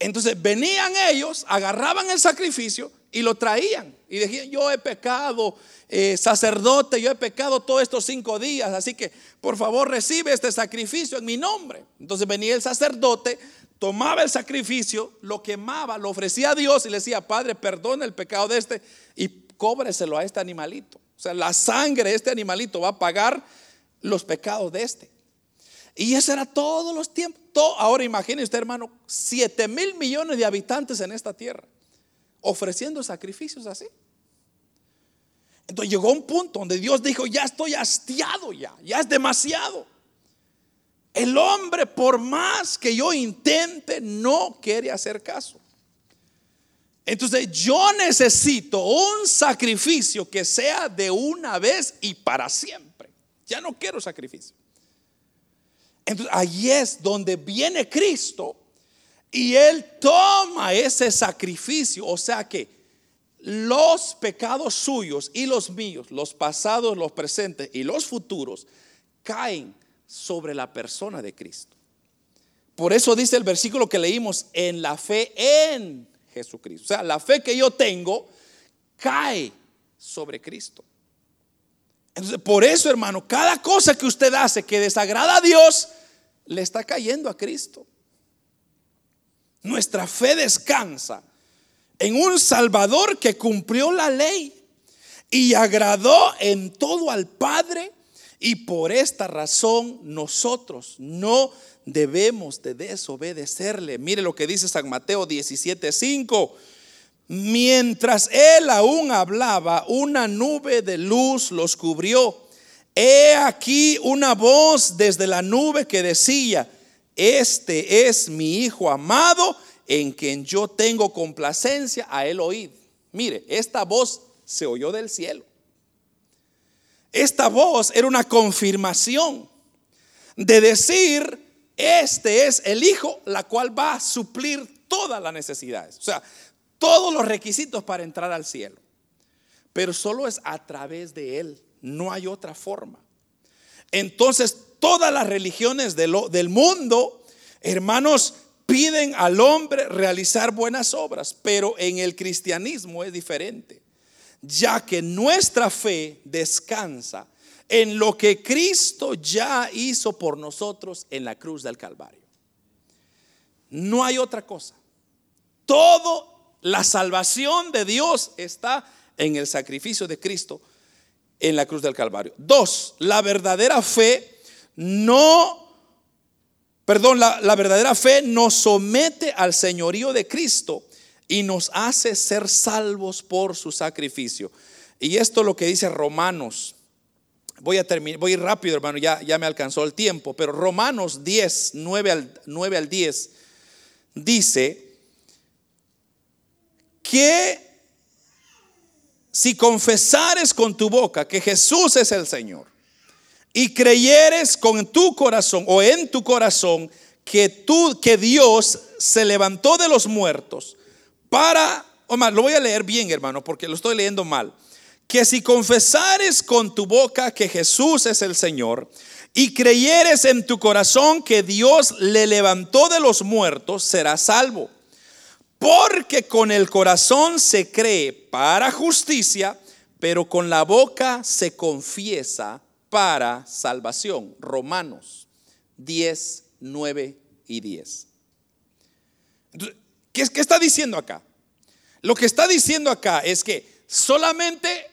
Entonces venían ellos, agarraban el sacrificio y lo traían. Y decían, yo he pecado, eh, sacerdote, yo he pecado todos estos cinco días, así que por favor recibe este sacrificio en mi nombre. Entonces venía el sacerdote, tomaba el sacrificio, lo quemaba, lo ofrecía a Dios y le decía, Padre, perdona el pecado de este y cóbreselo a este animalito. O sea, la sangre de este animalito va a pagar los pecados de este. Y eso era todos los tiempos. ahora imagine usted, hermano, 7 mil millones de habitantes en esta tierra, ofreciendo sacrificios así. Entonces llegó un punto donde Dios dijo, ya estoy hastiado ya, ya es demasiado. El hombre, por más que yo intente, no quiere hacer caso. Entonces yo necesito un sacrificio que sea de una vez y para siempre. Ya no quiero sacrificio. Entonces, allí es donde viene Cristo Y Él toma ese sacrificio, o sea que los pecados suyos y los míos, los pasados, los presentes y los futuros, caen sobre la persona de Cristo. Por eso dice el versículo que leímos, en la fe en Jesucristo. O sea, la fe que yo tengo cae sobre Cristo. Por eso, hermano, cada cosa que usted hace que desagrada a Dios, le está cayendo a Cristo. Nuestra fe descansa en un Salvador que cumplió la ley y agradó en todo al Padre. Y por esta razón nosotros no debemos de desobedecerle. Mire lo que dice San Mateo 17:5. Mientras él aún hablaba, una nube de luz los cubrió. He aquí una voz desde la nube que decía, este es mi Hijo amado en quien yo tengo complacencia, a él oíd. Mire, esta voz se oyó del cielo. Esta voz era una confirmación de decir, este es el Hijo, la cual va a suplir todas las necesidades. O sea, todos los requisitos para entrar al cielo. Pero solo es a través de Él. No hay otra forma. Entonces, todas las religiones del mundo, hermanos, piden al hombre realizar buenas obras, pero en el cristianismo es diferente, ya que nuestra fe descansa en lo que Cristo ya hizo por nosotros en la cruz del Calvario. No hay otra cosa. Todo la salvación de Dios está en el sacrificio de Cristo en la cruz del Calvario. Dos, la verdadera fe no, perdón, la, verdadera fe nos somete al señorío de Cristo y nos hace ser salvos por su sacrificio. Y esto es lo que dice Romanos. Voy a terminar, voy a ir rápido, hermano, ya, ya me alcanzó el tiempo, pero Romanos 10, 9 al, 9 al 10 dice que si confesares con tu boca que Jesús es el Señor y creyeres con tu corazón o en tu corazón que tú que Dios se levantó de los muertos para o más, lo voy a leer bien, hermano, porque lo estoy leyendo mal. Que si confesares con tu boca que Jesús es el Señor y creyeres en tu corazón que Dios le levantó de los muertos, serás salvo. Porque con el corazón se cree para justicia, pero con la boca se confiesa para salvación. Romanos 10, 9 y 10. ¿qué, ¿Qué está diciendo acá? Lo que está diciendo acá es que solamente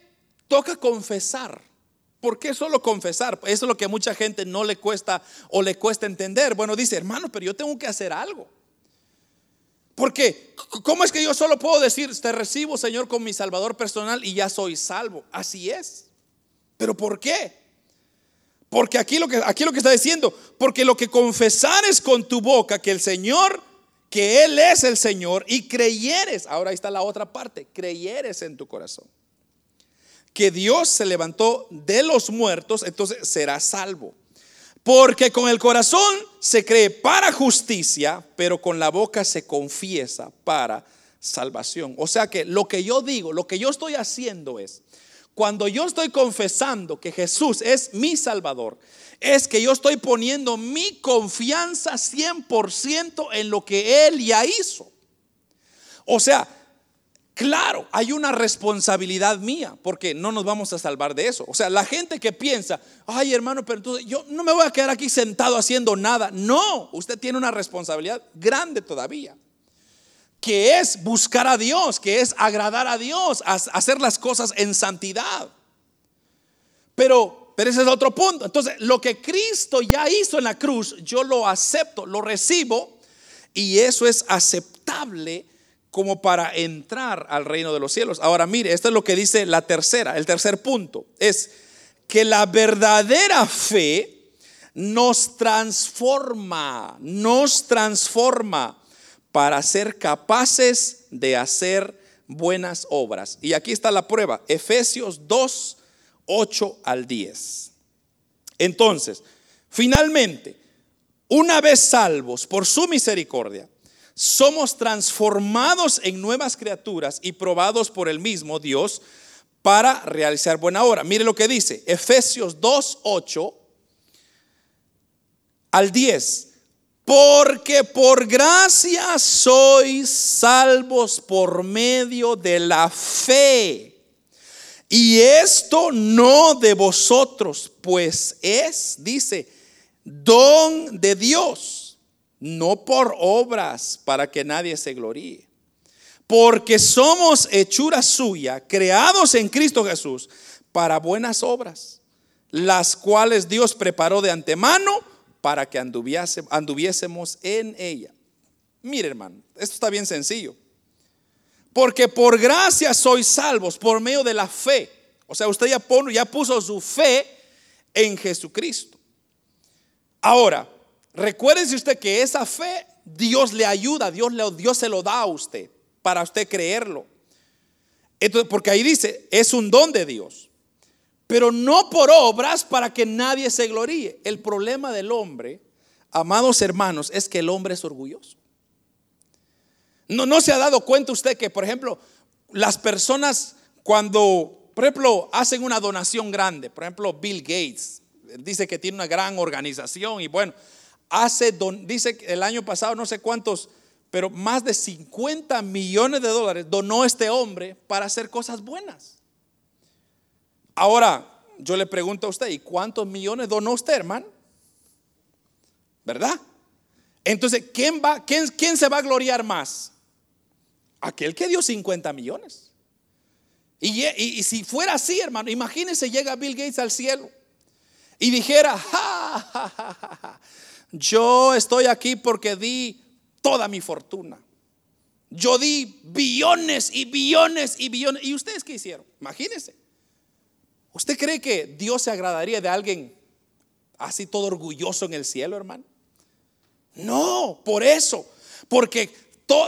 toca confesar. ¿Por qué solo confesar? Eso es lo que a mucha gente no le cuesta o le cuesta entender. Bueno, dice, hermano, pero yo tengo que hacer algo. Porque, ¿cómo es que yo solo puedo decir, te recibo, Señor, con mi Salvador personal y ya soy salvo? Así es. ¿Pero por qué? Porque aquí lo que, aquí lo que está diciendo, porque lo que confesares con tu boca que el Señor, que Él es el Señor, y creyeres, ahora ahí está la otra parte, creyeres en tu corazón, que Dios se levantó de los muertos, entonces serás salvo. Porque con el corazón se cree para justicia, pero con la boca se confiesa para salvación. O sea que lo que yo digo, lo que yo estoy haciendo es, cuando yo estoy confesando que Jesús es mi Salvador, es que yo estoy poniendo mi confianza 100% en lo que Él ya hizo. O sea, Claro, hay una responsabilidad mía, porque no nos vamos a salvar de eso. O sea, la gente que piensa, ay hermano, pero entonces yo no me voy a quedar aquí sentado haciendo nada. No, usted tiene una responsabilidad grande todavía, que es buscar a Dios, que es agradar a Dios, hacer las cosas en santidad. Pero, pero ese es otro punto. Entonces, lo que Cristo ya hizo en la cruz, yo lo acepto, lo recibo, y eso es aceptable como para entrar al reino de los cielos. Ahora mire, esto es lo que dice la tercera, el tercer punto, es que la verdadera fe nos transforma, nos transforma para ser capaces de hacer buenas obras. Y aquí está la prueba, Efesios 2, 8 al 10. Entonces, finalmente, una vez salvos por su misericordia, somos transformados en nuevas criaturas y probados por el mismo Dios para realizar buena obra. Mire lo que dice, Efesios 2, 8 al 10. Porque por gracia sois salvos por medio de la fe. Y esto no de vosotros, pues es, dice, don de Dios, no por obras para que nadie se gloríe. Porque somos hechura suya, creados en Cristo Jesús, para buenas obras, las cuales Dios preparó de antemano para que anduviésemos en ella. Mire hermano, esto está bien sencillo. Porque por gracia sois salvos por medio de la fe. O sea, usted ya, ya puso su fe en Jesucristo. Ahora, recuérdese usted que esa fe Dios le ayuda, Dios, le, Dios se lo da a usted para usted creerlo. Entonces, porque ahí dice, es un don de Dios, pero no por obras para que nadie se gloríe. El problema del hombre, amados hermanos, es que el hombre es orgulloso. No, no se ha dado cuenta usted que, por ejemplo, las personas cuando, por ejemplo, hacen una donación grande, por ejemplo, Bill Gates dice que tiene una gran organización y bueno, hace, dice que el año pasado no sé cuántos, pero más de 50 millones de dólares donó este hombre para hacer cosas buenas. Ahora, yo le pregunto a usted, ¿y cuántos millones donó usted, hermano? ¿Verdad? Entonces, ¿quién, va, quién, quién se va a gloriar más? Aquel que dio 50 millones. Y, si fuera así, hermano, imagínense, llega Bill Gates al cielo y dijera, yo estoy aquí porque di toda mi fortuna. Yo di billones y billones y billones. ¿Y ustedes qué hicieron? Imagínense. ¿Usted cree que Dios se agradaría de alguien así todo orgulloso en el cielo, hermano? No, por eso. Porque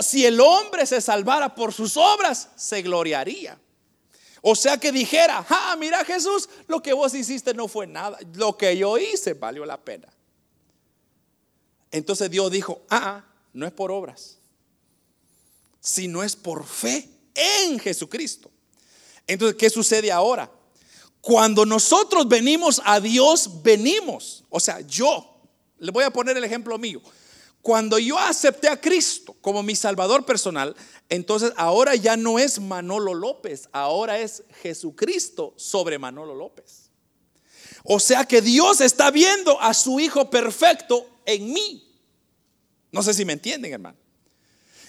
si el hombre se salvara por sus obras, se gloriaría. O sea que dijera, ah, mira Jesús, lo que vos hiciste no fue nada, lo que yo hice valió la pena. Entonces Dios dijo, ah, no es por obras, sino es por fe en Jesucristo. Entonces, ¿qué sucede ahora? Cuando nosotros venimos a Dios, venimos. O sea, yo, le voy a poner el ejemplo mío. Cuando yo acepté a Cristo como mi Salvador personal, entonces ahora ya no es Manolo López, ahora es Jesucristo sobre Manolo López. O sea que Dios está viendo a su Hijo perfecto en mí. No sé si me entienden, hermano.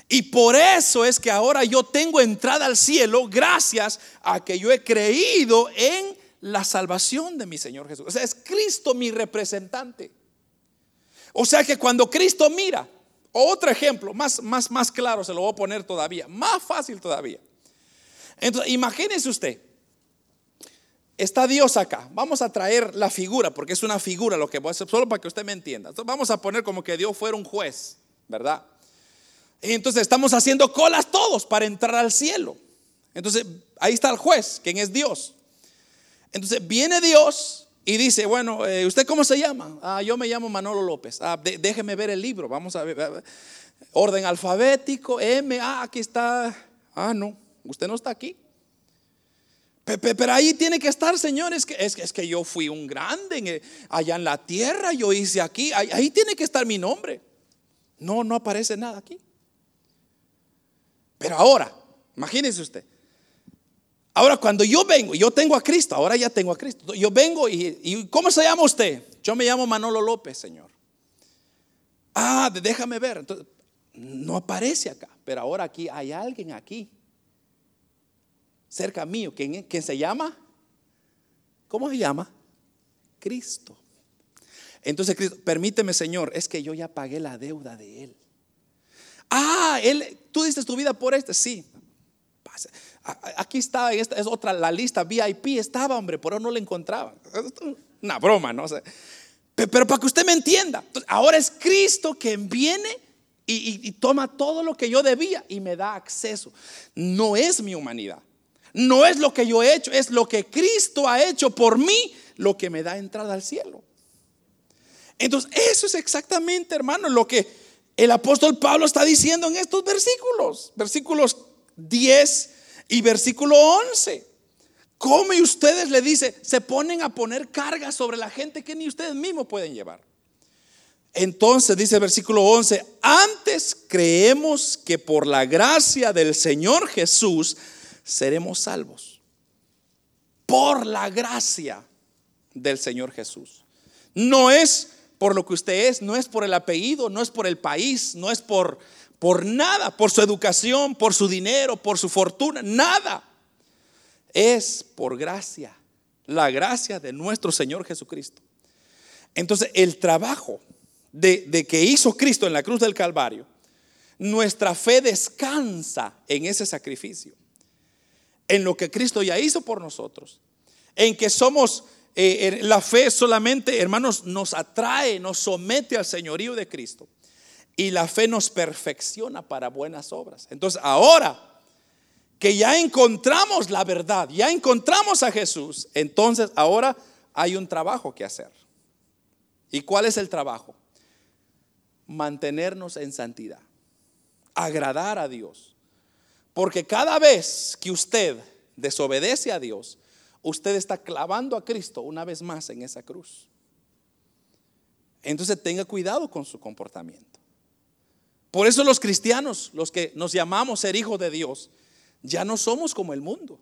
Y por eso es que ahora yo tengo entrada al cielo gracias a que yo he creído en la salvación de mi Señor Jesús. O sea, es Cristo mi representante. O sea que cuando Cristo mira, otro ejemplo, más, más, más claro se lo voy a poner todavía, más fácil todavía. Entonces, imagínese usted, está Dios acá. Vamos a traer la figura, porque es una figura lo que voy a hacer, solo para que usted me entienda. Vamos a poner como que Dios fuera un juez, ¿verdad? Entonces estamos haciendo colas todos para entrar al cielo. Entonces, ahí está el juez, quien es Dios. Entonces, viene Dios y dice, bueno, eh, ¿usted cómo se llama? Ah, yo me llamo Manolo López. Ah, déjeme ver el libro. Vamos a ver. Orden alfabético, M, ah, aquí está. Ah, no, usted no está aquí. Pero ahí tiene que estar, señores. Es que, es que yo fui un grande allá en la tierra, yo hice aquí. Ahí, tiene que estar mi nombre. No, no aparece nada aquí. Pero ahora, imagínese usted, Ahora, cuando yo vengo, yo tengo a Cristo, ahora ya tengo a Cristo. Yo vengo y, ¿cómo se llama usted? Yo me llamo Manolo López, Señor. Ah, déjame ver. Entonces, no aparece acá, pero ahora aquí hay alguien aquí, cerca mío, ¿quién, quién se llama? ¿Cómo se llama? Cristo. Entonces, Cristo, permíteme, Señor, es que yo ya pagué la deuda de Él. Ah, Él, tú diste tu vida por este, sí. Aquí está, esta es otra, la lista VIP estaba, hombre, pero no la encontraba. Una broma, ¿no? sé pero para que usted me entienda, ahora es Cristo quien viene y toma todo lo que yo debía y me da acceso. No es mi humanidad, no es lo que yo he hecho, es lo que Cristo ha hecho por mí lo que me da entrada al cielo. Entonces, eso es exactamente, hermano, lo que el apóstol Pablo está diciendo en estos versículos, versículos 10 y versículo 11. ¿Cómo y ustedes le dice, se ponen a poner cargas sobre la gente que ni ustedes mismos pueden llevar? Entonces dice el versículo 11, antes creemos que por la gracia del Señor Jesús seremos salvos. Por la gracia del Señor Jesús. No es por lo que usted es, no es por el apellido, no es por el país, no es por, por nada, por su educación, por su dinero, por su fortuna, nada. Es por gracia, la gracia de nuestro Señor Jesucristo. Entonces, el trabajo de, que hizo Cristo en la cruz del Calvario, nuestra fe descansa en ese sacrificio, en lo que Cristo ya hizo por nosotros, en que somos, eh, la fe solamente, hermanos, nos atrae, nos somete al señorío de Cristo. Y la fe nos perfecciona para buenas obras. Entonces, ahora que ya encontramos la verdad, ya encontramos a Jesús, entonces ahora hay un trabajo que hacer. ¿Y cuál es el trabajo? mantenernos en santidad, agradar a Dios. Porque cada vez que usted desobedece a Dios, usted está clavando a Cristo una vez más en esa cruz. Entonces tenga cuidado con su comportamiento. Por eso los cristianos, los que nos llamamos ser hijos de Dios, ya no somos como el mundo.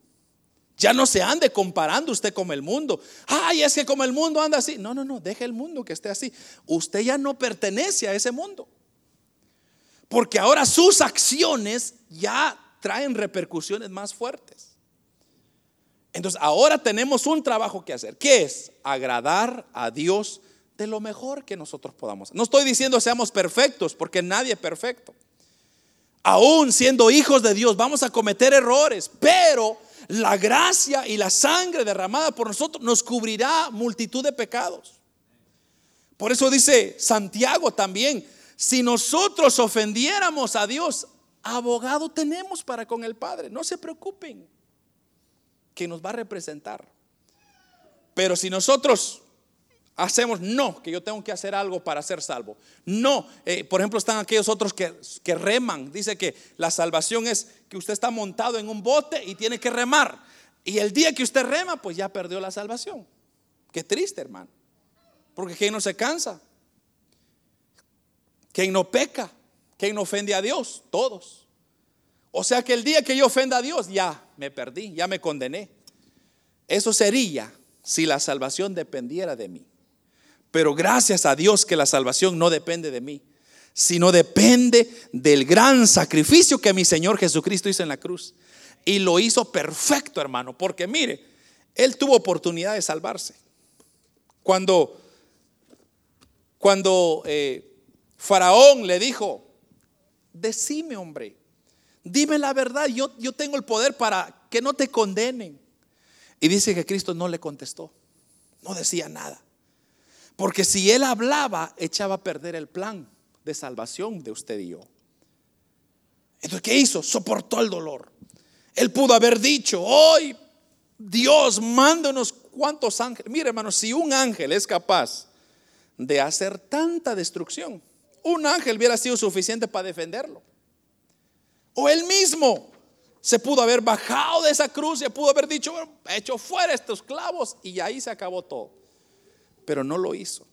Ya no se ande comparando usted con el mundo. Ay, es que como el mundo anda así. No, no, no, deje el mundo que esté así. Usted ya no pertenece a ese mundo. Porque ahora sus acciones ya traen repercusiones más fuertes. Entonces, ahora tenemos un trabajo que hacer. ¿Qué es? Agradar a Dios de lo mejor que nosotros podamos. No estoy diciendo seamos perfectos, porque nadie es perfecto. Aún siendo hijos de Dios, vamos a cometer errores, pero la gracia y la sangre derramada por nosotros nos cubrirá multitud de pecados. Por eso dice Santiago también, si nosotros ofendiéramos a Dios, abogado tenemos para con el Padre. No se preocupen, que nos va a representar. Pero si nosotros hacemos, no, que yo tengo que hacer algo para ser salvo. No, eh, por ejemplo, están aquellos otros que, que reman. Dice que la salvación es que usted está montado en un bote y tiene que remar. Y el día que usted rema, pues ya perdió la salvación. Qué triste, hermano. Porque quien no se cansa, quien no peca, quien no ofende a Dios, todos. O sea que el día que yo ofenda a Dios, ya me perdí, ya me condené. Eso sería si la salvación dependiera de mí. Pero gracias a Dios que la salvación no depende de mí, sino depende del gran sacrificio que mi Señor Jesucristo hizo en la cruz. Y lo hizo perfecto, hermano, porque mire, Él tuvo oportunidad de salvarse. Cuando, cuando eh, Faraón le dijo, decime hombre, dime la verdad, yo, yo tengo el poder para que no te condenen. Y dice que Cristo no le contestó, no decía nada. Porque si él hablaba, echaba a perder el plan de salvación de usted y yo. Entonces, ¿qué hizo? Soportó el dolor. Él pudo haber dicho, hoy Dios, mándanos cuántos ángeles. Mire, hermano, si un ángel es capaz de hacer tanta destrucción, un ángel hubiera sido suficiente para defenderlo. O él mismo se pudo haber bajado de esa cruz y pudo haber dicho, hecho fuera estos clavos y ahí se acabó todo pero no lo hizo.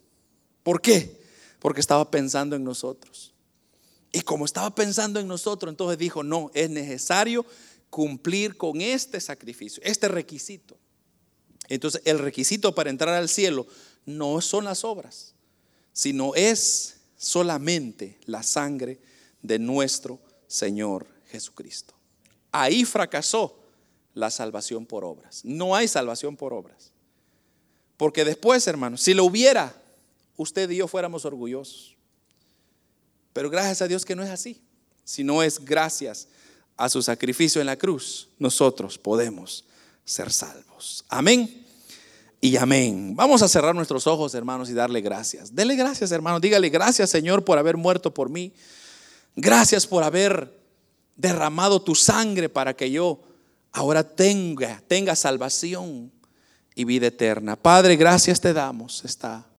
¿Por qué? Porque estaba pensando en nosotros. Y como estaba pensando en nosotros, entonces dijo, no, es necesario cumplir con este sacrificio, este requisito. Entonces, el requisito para entrar al cielo no son las obras, sino es solamente la sangre de nuestro Señor Jesucristo. Ahí fracasó la salvación por obras. No hay salvación por obras. Porque después, hermanos, si lo hubiera, usted y yo fuéramos orgullosos. Pero gracias a Dios que no es así. Si no es gracias a su sacrificio en la cruz, nosotros podemos ser salvos. Amén. Y amén. Vamos a cerrar nuestros ojos, hermanos, y darle gracias. Dele gracias, hermano. Dígale gracias, Señor, por haber muerto por mí. Gracias por haber derramado tu sangre para que yo ahora tenga, tenga salvación y vida eterna. Padre, gracias te damos esta